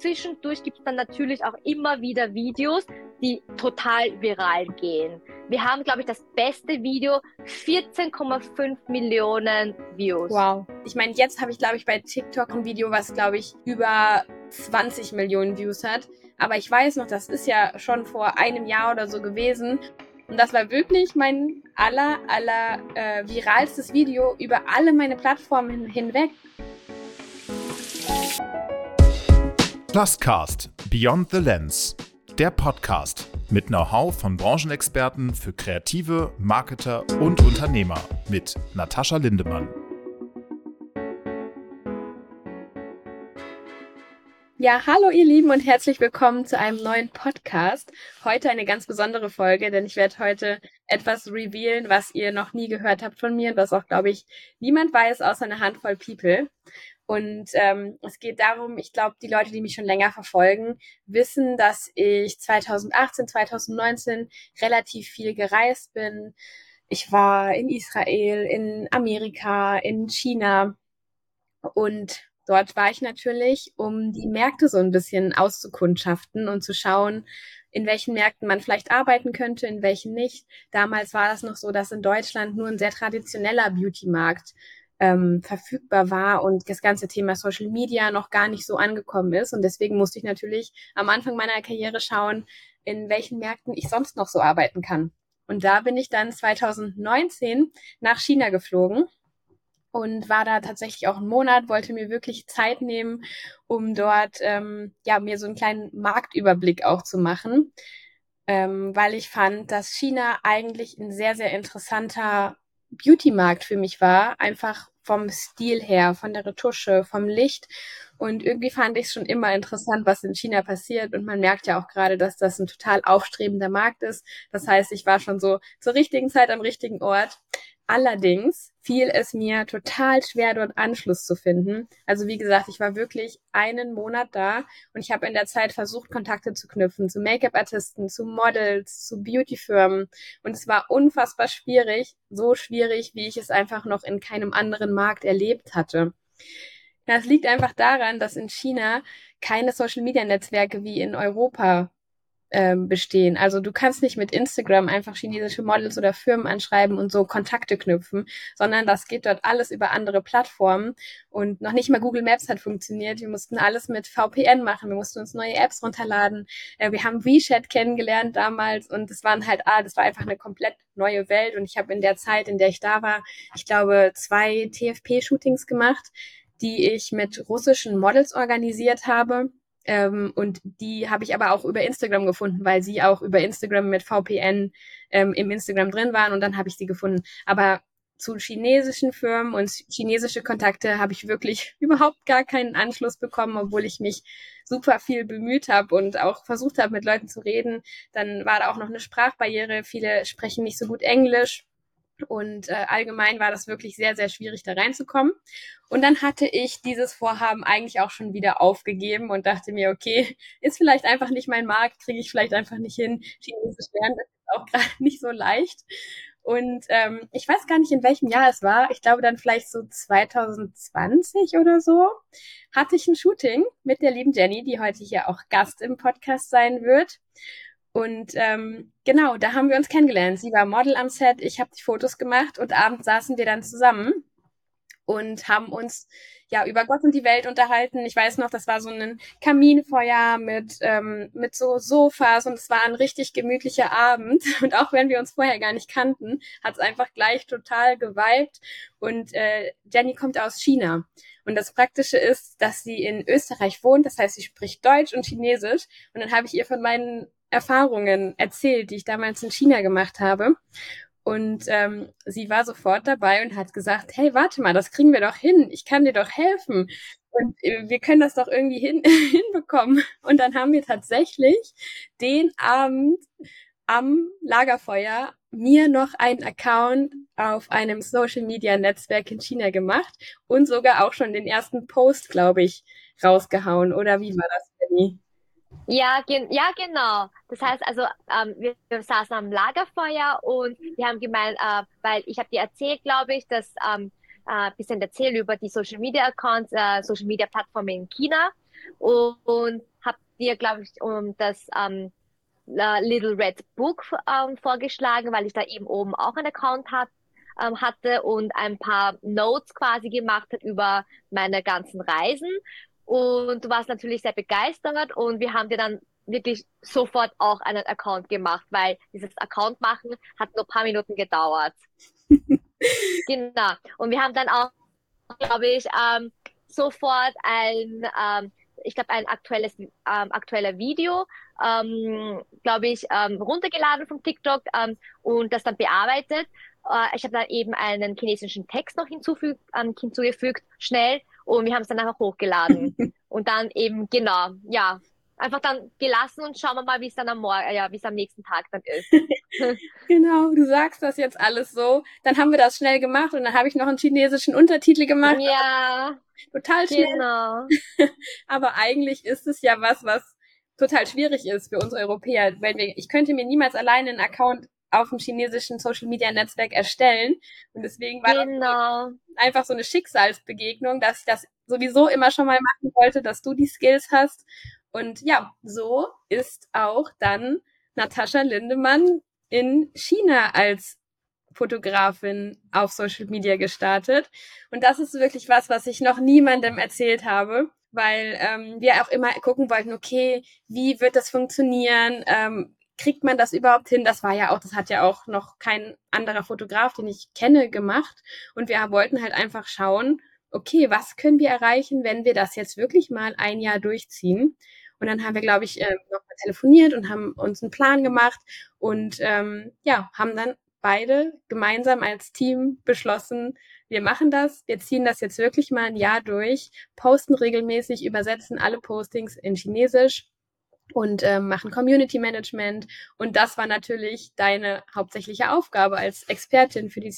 zwischendurch gibt es dann natürlich auch immer wieder Videos, die total viral gehen. Wir haben, glaube ich, das beste Video, 14,5 Millionen Views. Wow. Ich meine, jetzt habe ich, glaube ich, bei TikTok ein Video, was, glaube ich, über 20 Millionen Views hat. Aber ich weiß noch, das ist ja schon vor einem Jahr oder so gewesen. Und das war wirklich mein aller, aller äh, viralstes Video über alle meine Plattformen hinweg. Pluscast Beyond the Lens. Der Podcast mit Know-how von Branchenexperten für Kreative, Marketer und Unternehmer mit Natascha Lindemann. Ja, hallo ihr Lieben und herzlich willkommen zu einem neuen Podcast. Heute eine ganz besondere Folge, denn ich werde heute etwas revealen, was ihr noch nie gehört habt von mir und was auch, glaube ich, niemand weiß außer eine Handvoll People. Und ähm, es geht darum, ich glaube, die Leute, die mich schon länger verfolgen, wissen, dass ich 2018, 2019 relativ viel gereist bin. Ich war in Israel, in Amerika, in China und dort war ich natürlich, um die Märkte so ein bisschen auszukundschaften und zu schauen, in welchen Märkten man vielleicht arbeiten könnte, in welchen nicht. Damals war das noch so, dass in Deutschland nur ein sehr traditioneller Beauty-Markt ähm, verfügbar war und das ganze Thema Social Media noch gar nicht so angekommen ist. Und deswegen musste ich natürlich am Anfang meiner Karriere schauen, in welchen Märkten ich sonst noch so arbeiten kann. Und da bin ich dann 2019 nach China geflogen und war da tatsächlich auch einen Monat, wollte mir wirklich Zeit nehmen, um dort ähm, ja mir so einen kleinen Marktüberblick auch zu machen, ähm, weil ich fand, dass China eigentlich ein sehr sehr interessanter Beauty-Markt für mich war, einfach vom Stil her, von der Retusche, vom Licht. Und irgendwie fand ich es schon immer interessant, was in China passiert. Und man merkt ja auch gerade, dass das ein total aufstrebender Markt ist. Das heißt, ich war schon so zur richtigen Zeit am richtigen Ort. Allerdings fiel es mir total schwer, dort Anschluss zu finden. Also wie gesagt, ich war wirklich einen Monat da und ich habe in der Zeit versucht, Kontakte zu knüpfen zu Make-up-Artisten, zu Models, zu Beauty-Firmen. Und es war unfassbar schwierig, so schwierig, wie ich es einfach noch in keinem anderen Markt erlebt hatte. Das liegt einfach daran, dass in China keine Social-Media-Netzwerke wie in Europa ähm, bestehen. Also du kannst nicht mit Instagram einfach chinesische Models oder Firmen anschreiben und so Kontakte knüpfen, sondern das geht dort alles über andere Plattformen und noch nicht mal Google Maps hat funktioniert. Wir mussten alles mit VPN machen, wir mussten uns neue Apps runterladen. Äh, wir haben WeChat kennengelernt damals und es waren halt, ah, das war einfach eine komplett neue Welt und ich habe in der Zeit, in der ich da war, ich glaube, zwei TFP-Shootings gemacht, die ich mit russischen Models organisiert habe ähm, und die habe ich aber auch über Instagram gefunden, weil sie auch über Instagram mit VPN ähm, im Instagram drin waren und dann habe ich sie gefunden. Aber zu chinesischen Firmen und chinesische Kontakte habe ich wirklich überhaupt gar keinen Anschluss bekommen, obwohl ich mich super viel bemüht habe und auch versucht habe, mit Leuten zu reden. Dann war da auch noch eine Sprachbarriere. Viele sprechen nicht so gut Englisch. Und äh, allgemein war das wirklich sehr, sehr schwierig, da reinzukommen. Und dann hatte ich dieses Vorhaben eigentlich auch schon wieder aufgegeben und dachte mir, okay, ist vielleicht einfach nicht mein Markt, kriege ich vielleicht einfach nicht hin. Chinesisch lernen, das ist auch gerade nicht so leicht. Und ähm, ich weiß gar nicht, in welchem Jahr es war. Ich glaube dann vielleicht so 2020 oder so, hatte ich ein Shooting mit der lieben Jenny, die heute hier auch Gast im Podcast sein wird. Und ähm, genau, da haben wir uns kennengelernt. Sie war Model am Set, ich habe die Fotos gemacht und abends saßen wir dann zusammen und haben uns ja über Gott und die Welt unterhalten. Ich weiß noch, das war so ein Kaminfeuer mit ähm, mit so Sofas und es war ein richtig gemütlicher Abend. Und auch wenn wir uns vorher gar nicht kannten, hat es einfach gleich total geweibt. Und äh, Jenny kommt aus China. Und das Praktische ist, dass sie in Österreich wohnt. Das heißt, sie spricht Deutsch und Chinesisch. Und dann habe ich ihr von meinen Erfahrungen erzählt, die ich damals in China gemacht habe. Und ähm, sie war sofort dabei und hat gesagt, hey, warte mal, das kriegen wir doch hin. Ich kann dir doch helfen. Und äh, wir können das doch irgendwie hin hinbekommen. Und dann haben wir tatsächlich den Abend am Lagerfeuer mir noch einen Account auf einem Social Media Netzwerk in China gemacht und sogar auch schon den ersten Post, glaube ich, rausgehauen. Oder wie war das, Benny? Ja, gen ja, genau. Das heißt also, ähm, wir, wir, saßen am Lagerfeuer und wir haben gemeint, äh, weil ich habe dir erzählt, glaube ich, dass ähm, äh, bisschen erzählt über die Social Media Accounts, äh, Social Media Plattformen in China. und, und habe dir, glaube ich, um das ähm, Little Red Book ähm, vorgeschlagen, weil ich da eben oben auch einen Account hat, ähm, hatte und ein paar Notes quasi gemacht hat über meine ganzen Reisen. Und du warst natürlich sehr begeistert und wir haben dir dann wirklich sofort auch einen Account gemacht, weil dieses Account machen hat nur ein paar Minuten gedauert. genau. Und wir haben dann auch, glaube ich, ähm, sofort ein, ähm, ich glaube, ein aktuelles, ähm, aktueller Video, ähm, glaube ich, ähm, runtergeladen vom TikTok ähm, und das dann bearbeitet. Äh, ich habe dann eben einen chinesischen Text noch hinzufügt, ähm, hinzugefügt, schnell, und wir haben es dann einfach hochgeladen. und dann eben, genau, ja, einfach dann gelassen und schauen wir mal, wie es dann am Morgen, äh, ja, wie es am nächsten Tag dann ist. genau, du sagst das jetzt alles so. Dann haben wir das schnell gemacht und dann habe ich noch einen chinesischen Untertitel gemacht. Ja. Total schnell. Genau. Aber eigentlich ist es ja was, was total schwierig ist für uns Europäer. Wenn wir, ich könnte mir niemals alleine einen Account auf dem chinesischen Social Media Netzwerk erstellen. Und deswegen war genau. das einfach so eine Schicksalsbegegnung, dass ich das sowieso immer schon mal machen wollte, dass du die Skills hast. Und ja, so ist auch dann Natascha Lindemann in China als Fotografin auf Social Media gestartet. Und das ist wirklich was, was ich noch niemandem erzählt habe, weil ähm, wir auch immer gucken wollten, okay, wie wird das funktionieren? Ähm, kriegt man das überhaupt hin? Das war ja auch, das hat ja auch noch kein anderer Fotograf, den ich kenne, gemacht. Und wir wollten halt einfach schauen, okay, was können wir erreichen, wenn wir das jetzt wirklich mal ein Jahr durchziehen? Und dann haben wir, glaube ich, äh, noch mal telefoniert und haben uns einen Plan gemacht und ähm, ja, haben dann beide gemeinsam als Team beschlossen, wir machen das, wir ziehen das jetzt wirklich mal ein Jahr durch, posten regelmäßig, übersetzen alle Postings in Chinesisch und ähm, machen Community Management. Und das war natürlich deine hauptsächliche Aufgabe als Expertin für die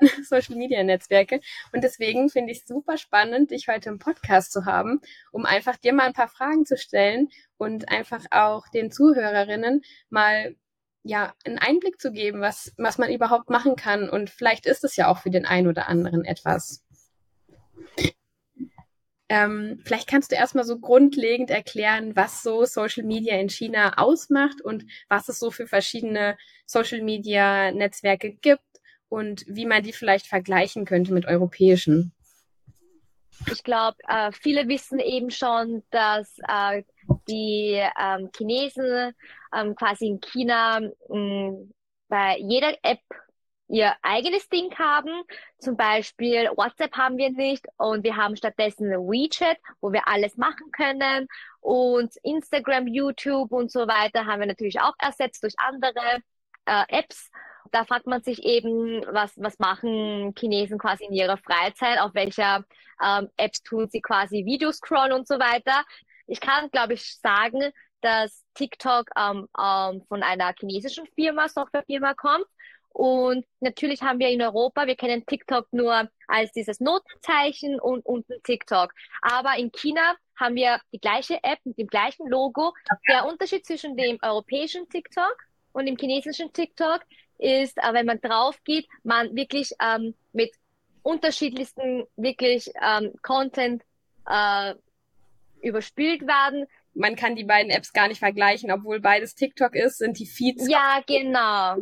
Social Media Netzwerke. Und deswegen finde ich es super spannend, dich heute im Podcast zu haben, um einfach dir mal ein paar Fragen zu stellen und einfach auch den Zuhörerinnen mal ja, einen Einblick zu geben, was, was man überhaupt machen kann. Und vielleicht ist es ja auch für den einen oder anderen etwas. Ähm, vielleicht kannst du erstmal so grundlegend erklären, was so Social Media in China ausmacht und was es so für verschiedene Social Media Netzwerke gibt und wie man die vielleicht vergleichen könnte mit europäischen. Ich glaube, äh, viele wissen eben schon, dass äh, die ähm, Chinesen ähm, quasi in China mh, bei jeder App ihr eigenes Ding haben. Zum Beispiel WhatsApp haben wir nicht und wir haben stattdessen WeChat, wo wir alles machen können. Und Instagram, YouTube und so weiter haben wir natürlich auch ersetzt durch andere äh, Apps. Da fragt man sich eben, was, was machen Chinesen quasi in ihrer Freizeit, auf welcher ähm, Apps tun sie quasi Videoscroll und so weiter. Ich kann, glaube ich, sagen, dass TikTok ähm, ähm, von einer chinesischen Firma, Softwarefirma kommt. Und natürlich haben wir in Europa, wir kennen TikTok nur als dieses Notenzeichen und unten TikTok. Aber in China haben wir die gleiche App mit dem gleichen Logo. Der Unterschied zwischen dem europäischen TikTok und dem chinesischen TikTok ist, äh, wenn man drauf geht, man wirklich ähm, mit unterschiedlichsten wirklich ähm, Content äh, überspielt werden. Man kann die beiden Apps gar nicht vergleichen, obwohl beides TikTok ist, sind die Feeds. Ja, genau.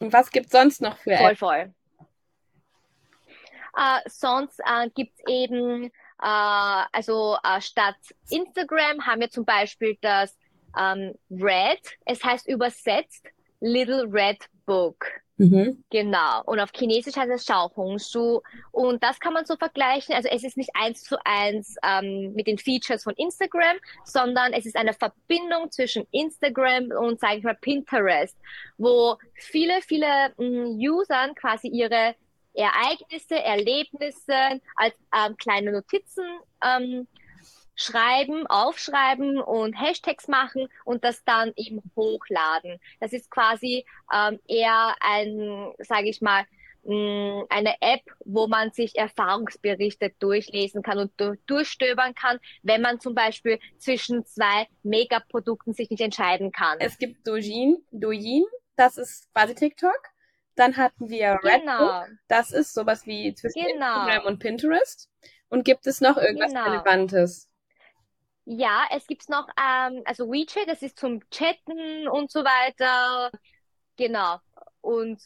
Und was gibt sonst noch für? Voll, voll. Äh, sonst äh, gibt es eben, äh, also äh, statt Instagram haben wir zum Beispiel das ähm, Red, es heißt übersetzt Little Red Book. Mhm. Genau. Und auf Chinesisch heißt es Xiaohongshu. Und das kann man so vergleichen. Also es ist nicht eins zu eins ähm, mit den Features von Instagram, sondern es ist eine Verbindung zwischen Instagram und, sage ich mal, Pinterest, wo viele, viele ähm, Usern quasi ihre Ereignisse, Erlebnisse als ähm, kleine Notizen ähm, schreiben, aufschreiben und Hashtags machen und das dann eben hochladen. Das ist quasi ähm, eher ein, sage ich mal, mh, mm, eine App, wo man sich Erfahrungsberichte durchlesen kann und durchstöbern kann, wenn man zum Beispiel zwischen zwei Megaprodukten sich nicht entscheiden kann. Es gibt Douyin, Douyin, das ist quasi TikTok. Dann hatten wir genau. Redbook, das ist sowas wie zwischen genau. Instagram und Pinterest. Und gibt es noch irgendwas genau. Relevantes? Ja, es gibt noch, ähm, also WeChat, das ist zum Chatten und so weiter. Genau. Und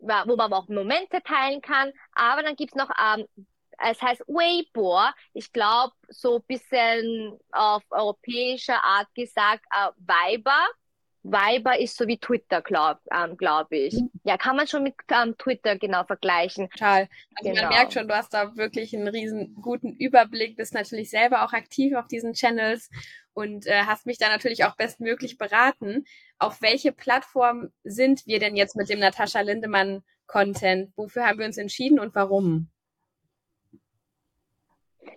wo man auch Momente teilen kann. Aber dann gibt's noch, ähm, es heißt Weibo. Ich glaube, so bisschen auf europäischer Art gesagt, äh, Viber. Viber ist so wie Twitter, glaube ähm, glaub ich. Mhm. Ja, kann man schon mit ähm, Twitter genau vergleichen. Total. Also genau. man merkt schon, du hast da wirklich einen riesen guten Überblick, bist natürlich selber auch aktiv auf diesen Channels und äh, hast mich da natürlich auch bestmöglich beraten. Auf welche Plattform sind wir denn jetzt mit dem Natascha Lindemann Content? Wofür haben wir uns entschieden und warum?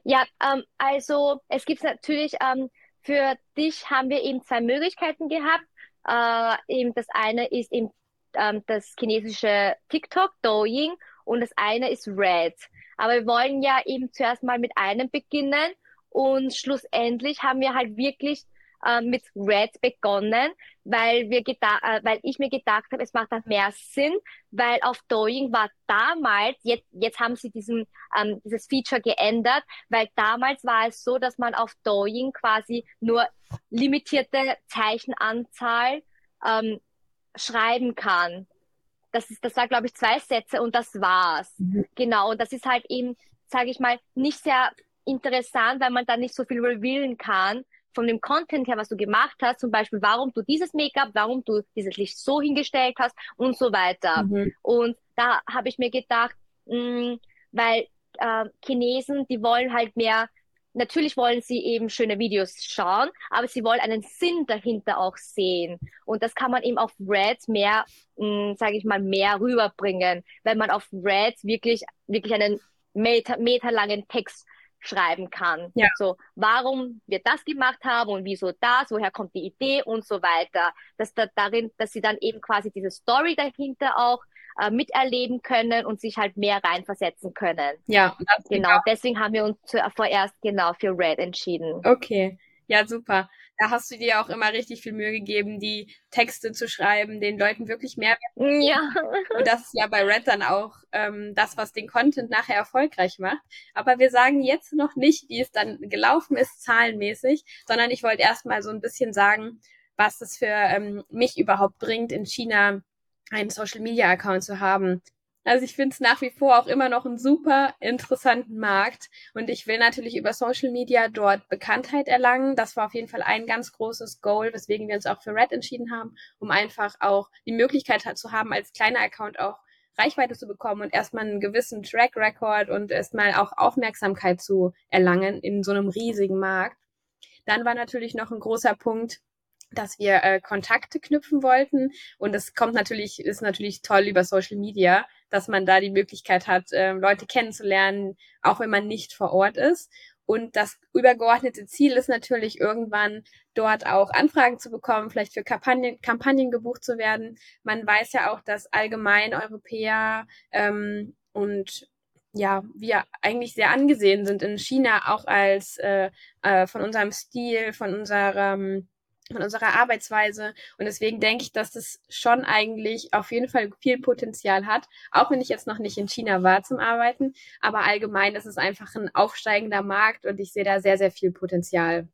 Ja, ähm, also es gibt natürlich, ähm, für dich haben wir eben zwei Möglichkeiten gehabt. Äh, eben das eine ist eben ähm, das chinesische TikTok, Douyin, und das eine ist Red. Aber wir wollen ja eben zuerst mal mit einem beginnen und schlussendlich haben wir halt wirklich äh, mit Red begonnen, weil wir gedacht, äh, weil ich mir gedacht habe, es macht dann mehr Sinn, weil auf Doing war damals, jetzt, jetzt haben sie diesen, ähm, dieses Feature geändert, weil damals war es so, dass man auf Doing quasi nur limitierte Zeichenanzahl ähm, schreiben kann. Das ist, das war glaube ich zwei Sätze und das war's. Mhm. Genau. Und das ist halt eben, sage ich mal, nicht sehr interessant, weil man da nicht so viel revealen kann, von dem Content her, was du gemacht hast, zum Beispiel, warum du dieses Make-up, warum du dieses Licht so hingestellt hast und so weiter. Mhm. Und da habe ich mir gedacht, mh, mm, weil äh, Chinesen, die wollen halt mehr, natürlich wollen sie eben schöne Videos schauen, aber sie wollen einen Sinn dahinter auch sehen. Und das kann man eben auf Red mehr, mm, sage ich mal, mehr rüberbringen, wenn man auf Red wirklich, wirklich einen meter, meterlangen Text schreiben kann. Ja. So, warum wir das gemacht haben und wieso das, woher kommt die Idee und so weiter. Dass da darin, dass sie dann eben quasi diese Story dahinter auch äh, miterleben können und sich halt mehr reinversetzen können. Ja, genau. Deswegen haben wir uns vorerst genau für Red entschieden. Okay. Ja, super. Da hast du dir auch immer richtig viel Mühe gegeben, die Texte zu schreiben, den Leuten wirklich mehr. Ja. Und das ist ja bei Red dann auch ähm, das, was den Content nachher erfolgreich macht. Aber wir sagen jetzt noch nicht, wie es dann gelaufen ist, zahlenmäßig, sondern ich wollte erstmal so ein bisschen sagen, was es für ähm, mich überhaupt bringt, in China einen Social Media Account zu haben. Also ich finde es nach wie vor auch immer noch einen super interessanten Markt und ich will natürlich über Social Media dort Bekanntheit erlangen. Das war auf jeden Fall ein ganz großes Goal, weswegen wir uns auch für Red entschieden haben, um einfach auch die Möglichkeit zu haben, als kleiner Account auch Reichweite zu bekommen und erstmal einen gewissen Track Record und erstmal auch Aufmerksamkeit zu erlangen in so einem riesigen Markt. Dann war natürlich noch ein großer Punkt, dass wir äh, Kontakte knüpfen wollten. Und das kommt natürlich, ist natürlich toll über Social Media, dass man da die Möglichkeit hat, äh, Leute kennenzulernen, auch wenn man nicht vor Ort ist. Und das übergeordnete Ziel ist natürlich irgendwann dort auch Anfragen zu bekommen, vielleicht für Kampagnen, Kampagnen gebucht zu werden. Man weiß ja auch, dass allgemein Europäer ähm, und ja, wir eigentlich sehr angesehen sind in China auch als äh, äh, von unserem Stil, von unserem von unserer Arbeitsweise. Und deswegen denke ich, dass das schon eigentlich auf jeden Fall viel Potenzial hat, auch wenn ich jetzt noch nicht in China war zum Arbeiten. Aber allgemein ist es einfach ein aufsteigender Markt und ich sehe da sehr, sehr viel Potenzial.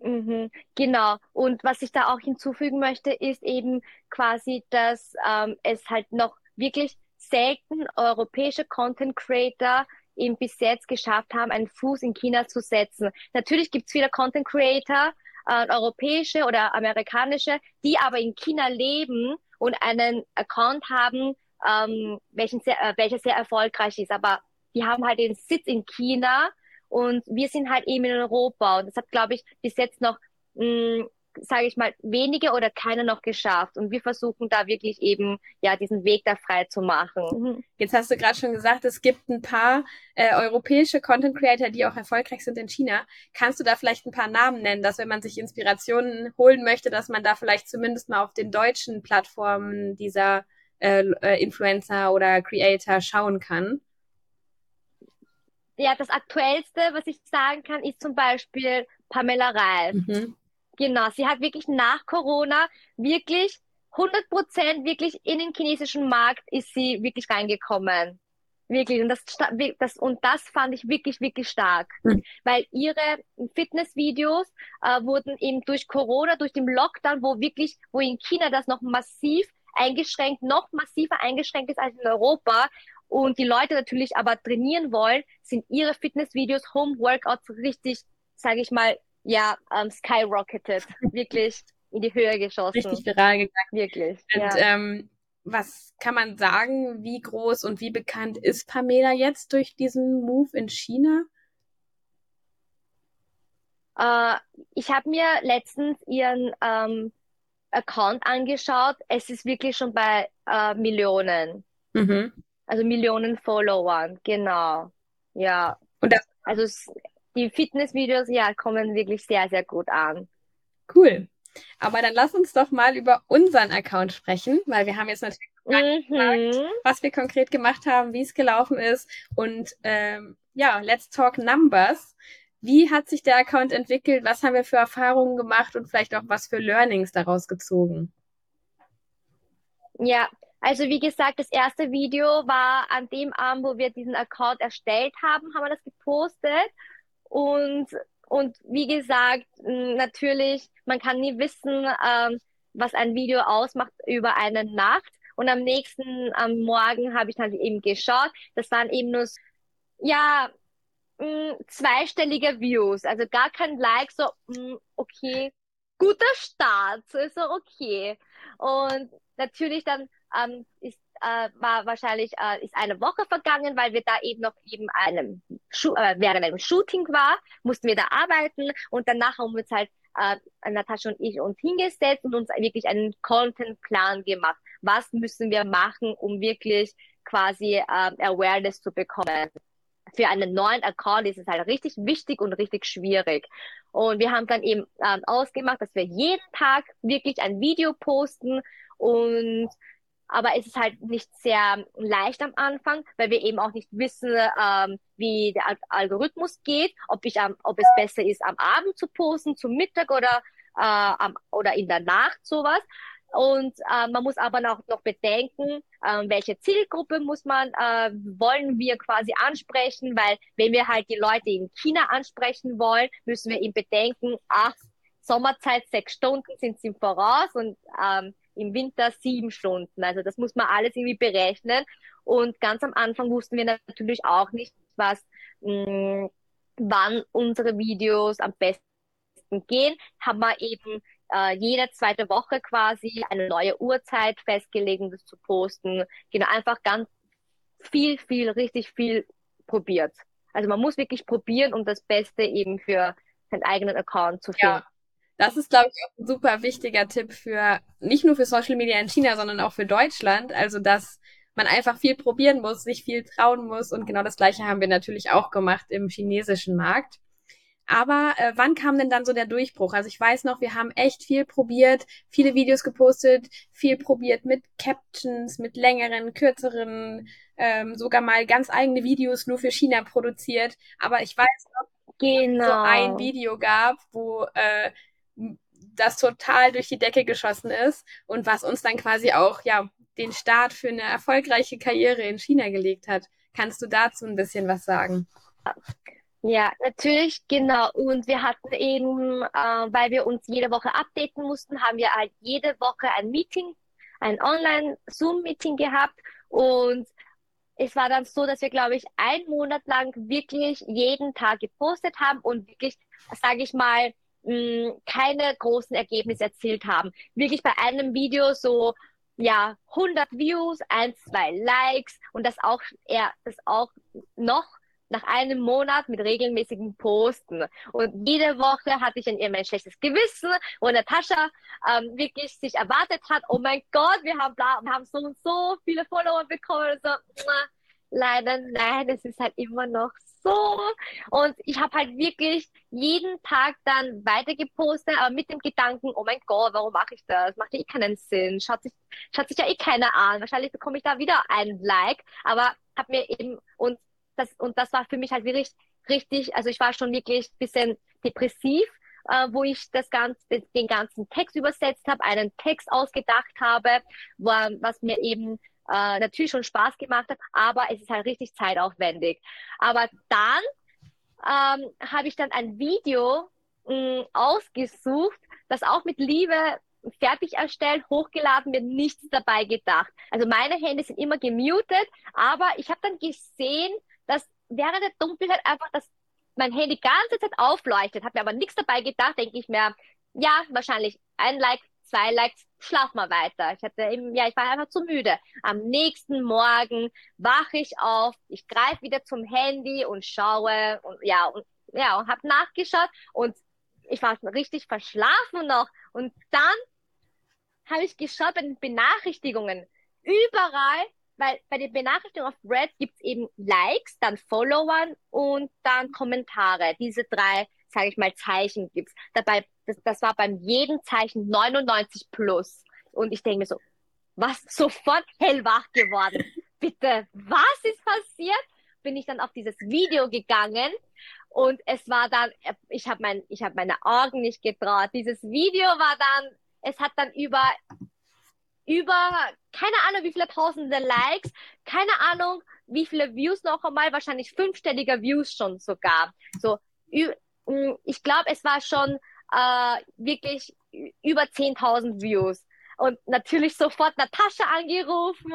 Mhm, genau. Und was ich da auch hinzufügen möchte, ist eben quasi, dass ähm, es halt noch wirklich selten europäische Content Creator eben bis jetzt geschafft haben, einen Fuß in China zu setzen. Natürlich gibt es viele Content Creator, äh, europäische oder amerikanische, die aber in China leben und einen Account haben, ähm, welchen sehr, äh, welcher sehr erfolgreich ist. Aber die haben halt den Sitz in China und wir sind halt eben in Europa. Und das hat, glaube ich, bis jetzt noch mh, mm, sage ich mal, wenige oder keiner noch geschafft. Und wir versuchen da wirklich eben, ja, diesen Weg da frei zu machen. Mhm. Jetzt hast du gerade schon gesagt, es gibt ein paar äh, europäische Content Creator, die auch erfolgreich sind in China. Kannst du da vielleicht ein paar Namen nennen, dass wenn man sich Inspirationen holen möchte, dass man da vielleicht zumindest mal auf den deutschen Plattformen dieser äh, äh Influencer oder Creator schauen kann? Ja, das Aktuellste, was ich sagen kann, ist zum Beispiel Pamela Reif. Mhm. Genau, sie hat wirklich nach Corona wirklich 100 Prozent wirklich in den chinesischen Markt ist sie wirklich reingekommen. Wirklich. Und das, das, und das fand ich wirklich, wirklich stark. Mhm. Weil ihre Fitnessvideos äh, wurden eben durch Corona, durch den Lockdown, wo wirklich, wo in China das noch massiv eingeschränkt, noch massiver eingeschränkt ist als in Europa. Und die Leute natürlich aber trainieren wollen, sind ihre Fitnessvideos, Home Workouts richtig, sage ich mal, ja, um, ähm, skyrocketed. Wirklich in die Höhe geschossen. Richtig viral gegangen. Wirklich. Und ja. ähm, was kann man sagen, wie groß und wie bekannt ist Pamela jetzt durch diesen Move in China? Uh, ich habe mir letztens ihren ähm, Account angeschaut. Es ist wirklich schon bei äh, Millionen. Mhm. Also Millionen Followern, genau. Ja. Und das also die Fitnessvideos, ja, kommen wirklich sehr, sehr gut an. Cool. Aber dann lass uns doch mal über unseren Account sprechen, weil wir haben jetzt natürlich mhm. gefragt, was wir konkret gemacht haben, wie es gelaufen ist und ähm, ja, let's talk numbers. Wie hat sich der Account entwickelt? Was haben wir für Erfahrungen gemacht und vielleicht auch was für Learnings daraus gezogen? Ja, also wie gesagt, das erste Video war an dem Abend, wo wir diesen Account erstellt haben, haben wir das gepostet. Und, und wie gesagt, natürlich, man kann nie wissen, ähm, was ein Video ausmacht über eine Nacht. Und am nächsten, am Morgen habe ich dann eben geschaut. Das waren eben nur, ja, zweistellige Views, also gar kein Like, so, okay, guter Start, so okay. Und natürlich dann ähm, ist äh, war wahrscheinlich äh, ist eine Woche vergangen, weil wir da eben noch eben einem äh, während einem Shooting war, mussten wir da arbeiten und danach haben wir uns halt äh, Natascha und ich uns hingesetzt und uns wirklich einen Contentplan gemacht. Was müssen wir machen, um wirklich quasi äh, Awareness zu bekommen? für einen neuen Account ist es halt richtig wichtig und richtig schwierig. Und wir haben dann eben ähm, ausgemacht, dass wir jeden Tag wirklich ein Video posten und aber es ist halt nicht sehr leicht am Anfang, weil wir eben auch nicht wissen, ähm, wie der Algorithmus geht, ob ich am, ob es besser ist, am Abend zu posten, zum Mittag oder äh, am, oder in der Nacht sowas. Und äh, man muss aber noch, noch bedenken, äh, welche Zielgruppe muss man, äh, wollen wir quasi ansprechen, weil wenn wir halt die Leute in China ansprechen wollen, müssen wir eben bedenken, ach, Sommerzeit sechs Stunden sind sie Voraus und ähm, im Winter sieben Stunden. Also das muss man alles irgendwie berechnen. Und ganz am Anfang wussten wir natürlich auch nicht, was, mh, mm, wann unsere Videos am besten gehen. Haben wir eben äh, jede zweite Woche quasi eine neue Uhrzeit festgelegt, um das zu posten. Genau, einfach ganz viel, viel, richtig viel probiert. Also man muss wirklich probieren, um das Beste eben für seinen eigenen Account zu finden. Ja. Das ist, glaube ich, auch ein super wichtiger Tipp für nicht nur für Social Media in China, sondern auch für Deutschland. Also, dass man einfach viel probieren muss, sich viel trauen muss. Und genau das Gleiche haben wir natürlich auch gemacht im chinesischen Markt. Aber äh, wann kam denn dann so der Durchbruch? Also ich weiß noch, wir haben echt viel probiert, viele Videos gepostet, viel probiert mit Captions, mit längeren, kürzeren, ähm, sogar mal ganz eigene Videos nur für China produziert. Aber ich weiß noch, genau. so ein Video gab, wo äh, das total durch die Decke geschossen ist und was uns dann quasi auch ja den Start für eine erfolgreiche Karriere in China gelegt hat. Kannst du dazu ein bisschen was sagen? Ja, natürlich, genau. Und wir hatten eben, äh, weil wir uns jede Woche updaten mussten, haben wir halt jede Woche ein Meeting, ein Online-Zoom-Meeting gehabt. Und es war dann so, dass wir, glaube ich, einen Monat lang wirklich jeden Tag gepostet haben und wirklich, sage ich mal, mh, keine großen Ergebnisse erzielt haben. Wirklich bei einem Video so ja 100 Views, ein, zwei Likes und das auch eher das auch noch nach einem Monat mit regelmäßigen Posten. Und jede Woche hatte ich dann immer ein schlechtes Gewissen, wo Natascha ähm, wirklich sich erwartet hat, oh mein Gott, wir haben, wir haben so und so viele Follower bekommen. Und so, leider nein, es ist halt immer noch so. Und ich habe halt wirklich jeden Tag dann weiter gepostet, aber mit dem Gedanken, oh mein Gott, warum mache ich das? Macht ja eh keinen Sinn. Schaut sich, schaut sich ja eh keiner an. Wahrscheinlich bekomme ich da wieder ein Like, aber habe mir eben und das und das war für mich halt wirklich richtig, also ich war schon wirklich bisschen depressiv, äh, wo ich das ganze, den ganzen Text übersetzt habe, einen Text ausgedacht habe, wo, was mir eben äh, natürlich schon Spaß gemacht hat, aber es ist halt richtig zeitaufwendig. Aber dann ähm, habe ich dann ein Video mh, ausgesucht, das auch mit Liebe fertig erstellt, hochgeladen, mir nichts dabei gedacht. Also meine Hände sind immer gemutet, aber ich habe dann gesehen, dass während der Dunkelheit einfach das mein Handy ganze Zeit aufleuchtet, hat mir aber nichts dabei gedacht, denke ich mir, ja, wahrscheinlich ein Like, zwei Likes, schlaf mal weiter. Ich hatte eben, ja, ich war einfach zu müde. Am nächsten Morgen wache ich auf, ich greife wieder zum Handy und schaue und ja, und ja, und habe nachgeschaut und ich war richtig verschlafen noch. Und dann habe ich geschaut bei den Benachrichtigungen. Überall, weil bei den Benachrichtigungen auf Red gibt's eben Likes, dann Followern und dann Kommentare. Diese drei, sage ich mal, Zeichen gibt's. Dabei, das, das war beim jedem Zeichen 99 plus. Und ich denke mir so, was? Sofort hellwach geworden. Bitte, was ist passiert? Bin ich dann auf dieses Video gegangen und es war dann, ich habe mein, ich habe meine Augen nicht getraut. Dieses Video war dann, es hat dann über, über, keine Ahnung, wie viele tausende Likes, keine Ahnung, wie viele Views noch einmal, wahrscheinlich fünfstelliger Views schon sogar. So, mm, ich glaube, es war schon äh, wirklich über 10.000 Views und natürlich sofort Natascha angerufen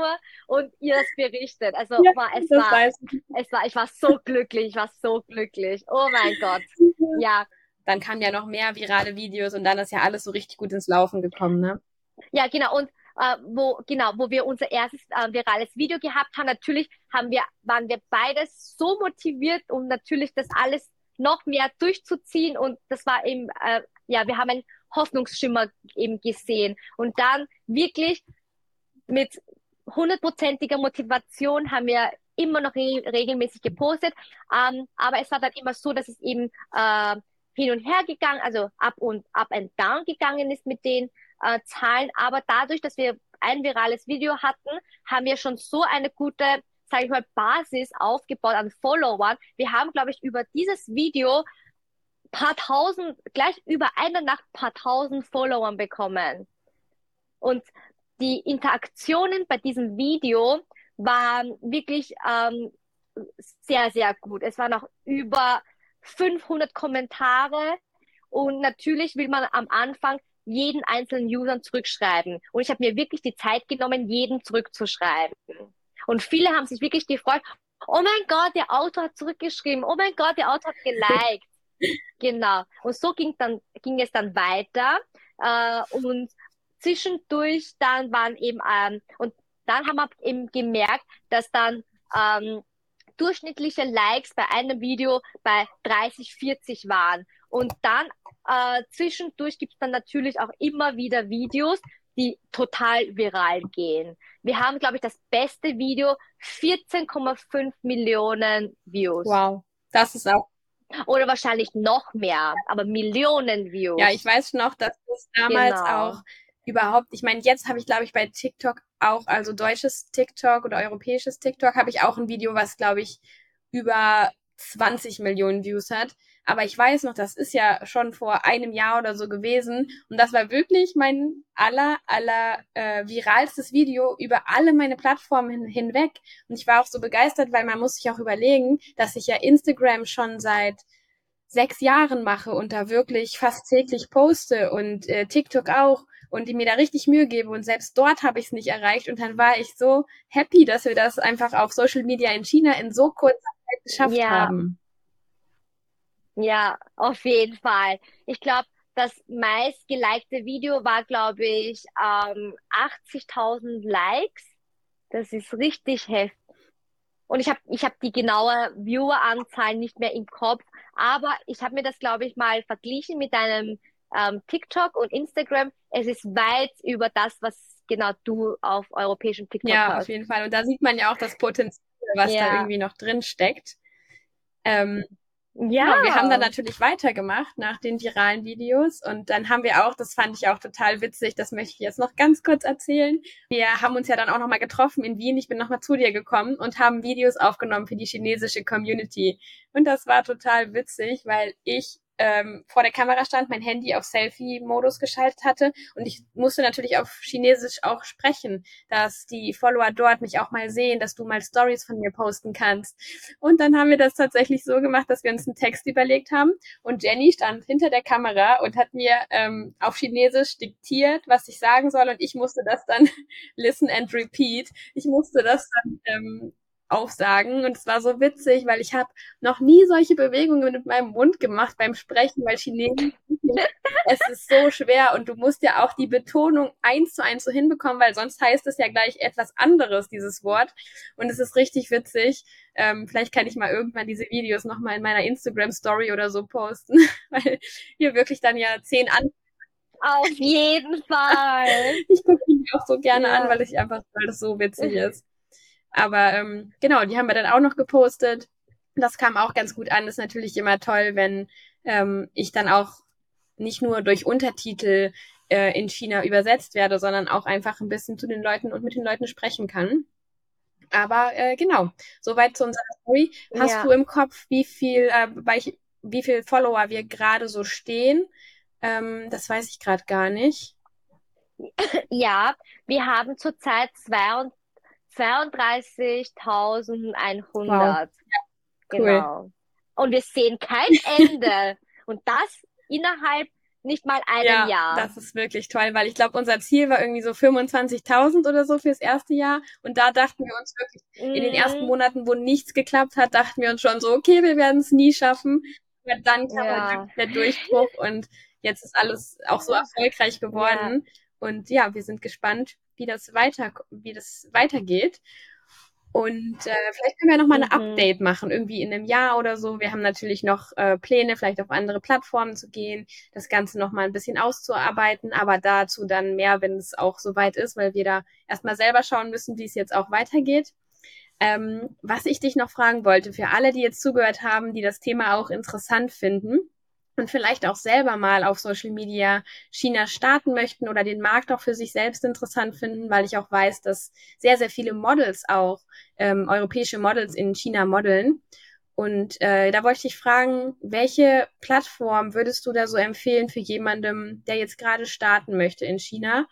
und ihr das berichtet. Also ja, war, es war, es war, ich war so glücklich, ich war so glücklich. Oh mein Gott. Ja. Dann kamen ja noch mehr virale Videos und dann ist ja alles so richtig gut ins Laufen gekommen, ne? Ja, genau. Und äh, wo genau, wo wir unser erstes äh, virales Video gehabt haben, natürlich haben wir, waren wir beides so motiviert, um natürlich das alles noch mehr durchzuziehen und das war eben, äh, ja, wir haben ein Hoffnungsschimmer eben gesehen. Und dann wirklich mit hundertprozentiger Motivation haben wir immer noch re regelmäßig gepostet. Ähm, aber es war dann immer so, dass es eben äh, hin und her gegangen, also up und up and down gegangen ist mit den äh, Zahlen. Aber dadurch, dass wir ein virales Video hatten, haben wir schon so eine gute, sage ich mal, Basis aufgebaut an Followern. Wir haben, glaube ich, über dieses Video paar tausend, gleich über eine Nacht paar tausend Followern bekommen. Und die Interaktionen bei diesem Video waren wirklich ähm, sehr, sehr gut. Es waren noch über 500 Kommentare und natürlich will man am Anfang jeden einzelnen Usern zurückschreiben. Und ich habe mir wirklich die Zeit genommen, jeden zurückzuschreiben. Und viele haben sich wirklich gefreut, oh mein Gott, der Autor hat zurückgeschrieben, oh mein Gott, der Autor hat geliked. Genau. Und so ging dann ging es dann weiter äh, und zwischendurch dann waren eben ähm, und dann haben wir eben gemerkt, dass dann ähm, durchschnittliche Likes bei einem Video bei 30, 40 waren. Und dann äh, zwischendurch gibt es dann natürlich auch immer wieder Videos, die total viral gehen. Wir haben, glaube ich, das beste Video, 14,5 Millionen Views. Wow, das ist auch oder wahrscheinlich noch mehr, aber Millionen Views. Ja, ich weiß noch, dass es damals genau. auch überhaupt, ich meine, jetzt habe ich, glaube ich, bei TikTok auch, also deutsches TikTok oder europäisches TikTok, habe ich auch ein Video, was, glaube ich, über 20 Millionen Views hat. Aber ich weiß noch, das ist ja schon vor einem Jahr oder so gewesen. Und das war wirklich mein aller, aller äh, viralstes Video über alle meine Plattformen hin, hinweg. Und ich war auch so begeistert, weil man muss sich auch überlegen, dass ich ja Instagram schon seit sechs Jahren mache und da wirklich fast täglich poste und äh, TikTok auch und die mir da richtig Mühe gebe und selbst dort habe ich es nicht erreicht und dann war ich so happy, dass wir das einfach auf Social Media in China in so kurzer Zeit geschafft ja. haben. Ja, auf jeden Fall. Ich glaube, das meist gelikte Video war, glaube ich, ähm, 80.000 Likes. Das ist richtig heftig. Und ich habe ich hab die genaue Vieweranzahl nicht mehr im Kopf, aber ich habe mir das, glaube ich, mal verglichen mit einem ähm, TikTok und Instagram. Es ist weit über das, was genau du auf europäischem TikTok ja, hast. Ja, auf jeden Fall. Und da sieht man ja auch das Potenzial, was ja. da irgendwie noch drin steckt. Ähm, ja. Genau, wir haben dann natürlich weitergemacht nach den viralen Videos und dann haben wir auch, das fand ich auch total witzig, das möchte ich jetzt noch ganz kurz erzählen. Wir haben uns ja dann auch nochmal getroffen in Wien. Ich bin nochmal zu dir gekommen und haben Videos aufgenommen für die chinesische Community. Und das war total witzig, weil ich ähm, vor der Kamera stand, mein Handy auf Selfie-Modus geschaltet hatte und ich musste natürlich auf Chinesisch auch sprechen, dass die Follower dort mich auch mal sehen, dass du mal Stories von mir posten kannst. Und dann haben wir das tatsächlich so gemacht, dass wir uns einen Text überlegt haben und Jenny stand hinter der Kamera und hat mir ähm, auf Chinesisch diktiert, was ich sagen soll und ich musste das dann listen and repeat. Ich musste das dann ähm, aufsagen. Und es war so witzig, weil ich habe noch nie solche Bewegungen mit meinem Mund gemacht beim Sprechen, weil Chinesisch, es ist so schwer und du musst ja auch die Betonung eins zu eins so hinbekommen, weil sonst heißt es ja gleich etwas anderes, dieses Wort. Und es ist richtig witzig. Ähm, vielleicht kann ich mal irgendwann diese Videos nochmal in meiner Instagram-Story oder so posten, weil hier wirklich dann ja zehn an auf jeden Fall. Ich gucke ihn auch so gerne ja. an, weil ich einfach, weil das so witzig ist. Aber ähm, genau, die haben wir dann auch noch gepostet. Das kam auch ganz gut an. Das ist natürlich immer toll, wenn ähm, ich dann auch nicht nur durch Untertitel äh, in China übersetzt werde, sondern auch einfach ein bisschen zu den Leuten und mit den Leuten sprechen kann. Aber äh, genau, soweit zu unserer Story. Hast ja. du im Kopf, wie viel, äh, bei, wie viel Follower wir gerade so stehen? Ähm, das weiß ich gerade gar nicht. Ja, wir haben zurzeit 22 32.100. Wow. Ja, cool. Genau. Und wir sehen kein Ende. Und das innerhalb nicht mal einem ja, Jahr. Das ist wirklich toll, weil ich glaube, unser Ziel war irgendwie so 25.000 oder so fürs erste Jahr. Und da dachten wir uns wirklich, mhm. in den ersten mhm. Monaten, wo nichts geklappt hat, dachten wir uns schon so, okay, wir werden es nie schaffen. Aber dann kam ja. der Durchbruch und jetzt ist alles auch so erfolgreich geworden. Ja. Und ja, wir sind gespannt, wie das weiter, wie das weitergeht. Und äh, vielleicht können wir noch mal ein mhm. Update machen, irgendwie in einem Jahr oder so. Wir haben natürlich noch äh, Pläne, vielleicht auf andere Plattformen zu gehen, das Ganze noch mal ein bisschen auszuarbeiten, aber dazu dann mehr, wenn es auch soweit ist, weil wir da erstmal selber schauen müssen, wie es jetzt auch weitergeht. Ähm, was ich dich noch fragen wollte, für alle, die jetzt zugehört haben, die das Thema auch interessant finden, und vielleicht auch selber mal auf Social Media China starten möchten oder den Markt auch für sich selbst interessant finden, weil ich auch weiß, dass sehr, sehr viele Models auch, ähm, europäische Models in China modeln. Und äh, da wollte ich dich fragen, welche Plattform würdest du da so empfehlen für jemandem, der jetzt gerade starten möchte in China?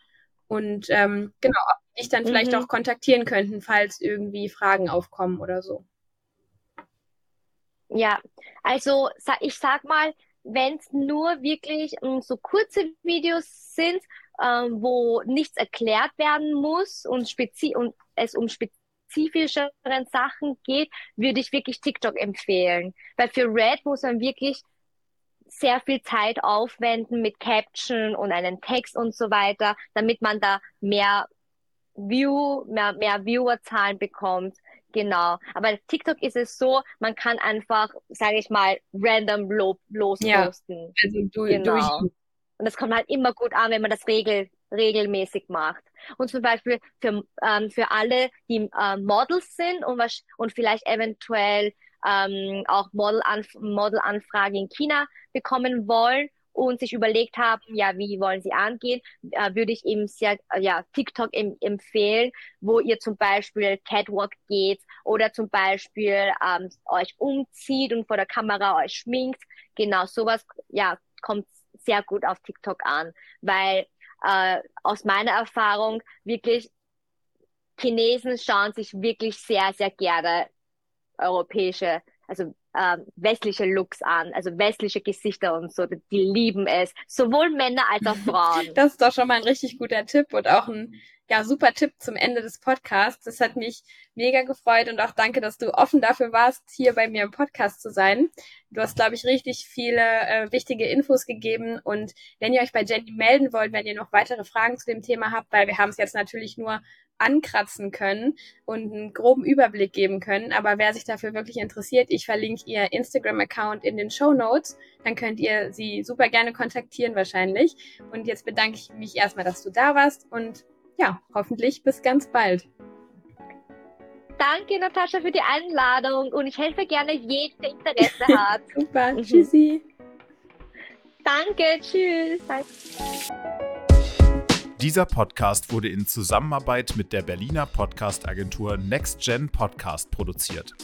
Und ähm, genau, ob ich dann vielleicht mhm. auch kontaktieren könnten, falls irgendwie Fragen aufkommen oder so. Ja, also ich sag mal, wenn es nur wirklich um, so kurze Videos sind, ähm, wo nichts erklärt werden muss und, spezi und es um spezifischeren Sachen geht, würde ich wirklich TikTok empfehlen. Weil für Red muss man wirklich sehr viel Zeit aufwenden mit Caption und einen Text und so weiter, damit man da mehr View, mehr, mehr Viewerzahlen bekommt. Genau. Aber TikTok ist es so, man kann einfach, sage ich mal, random losposten. Ja, also du, genau. Und das kommt halt immer gut an, wenn man das regel, regelmäßig macht. Und zum Beispiel für, ähm, für alle, die äh, Models sind und, was, und vielleicht eventuell ähm, auch Model-Anfragen Model in China bekommen wollen und sich überlegt haben, ja, wie wollen sie angehen, äh, würde ich eben sehr, äh, ja, TikTok em empfehlen, wo ihr zum Beispiel Catwalk geht oder zum Beispiel ähm, euch umzieht und vor der Kamera euch schminkt. Genau, sowas, ja, kommt sehr gut auf TikTok an, weil äh, aus meiner Erfahrung wirklich Chinesen schauen sich wirklich sehr, sehr gerne europäische, also äh, westliche Looks an, also westliche Gesichter und so. Die lieben es. Sowohl Männer als auch Frauen. Das ist doch schon mal ein richtig guter Tipp und auch ein ja, super Tipp zum Ende des Podcasts. Das hat mich mega gefreut und auch danke, dass du offen dafür warst, hier bei mir im Podcast zu sein. Du hast, glaube ich, richtig viele äh, wichtige Infos gegeben und wenn ihr euch bei Jenny melden wollt, wenn ihr noch weitere Fragen zu dem Thema habt, weil wir haben es jetzt natürlich nur ankratzen können und einen groben Überblick geben können. Aber wer sich dafür wirklich interessiert, ich verlinke ihr Instagram-Account in den Show Notes. Dann könnt ihr sie super gerne kontaktieren wahrscheinlich. Und jetzt bedanke ich mich erstmal, dass du da warst und ja, hoffentlich bis ganz bald. Danke, Natascha, für die Einladung und ich helfe gerne jedem, der Interesse hat. super, mhm. tschüssi. Danke, tschüss. Dieser Podcast wurde in Zusammenarbeit mit der Berliner Podcast-Agentur NextGen Podcast produziert.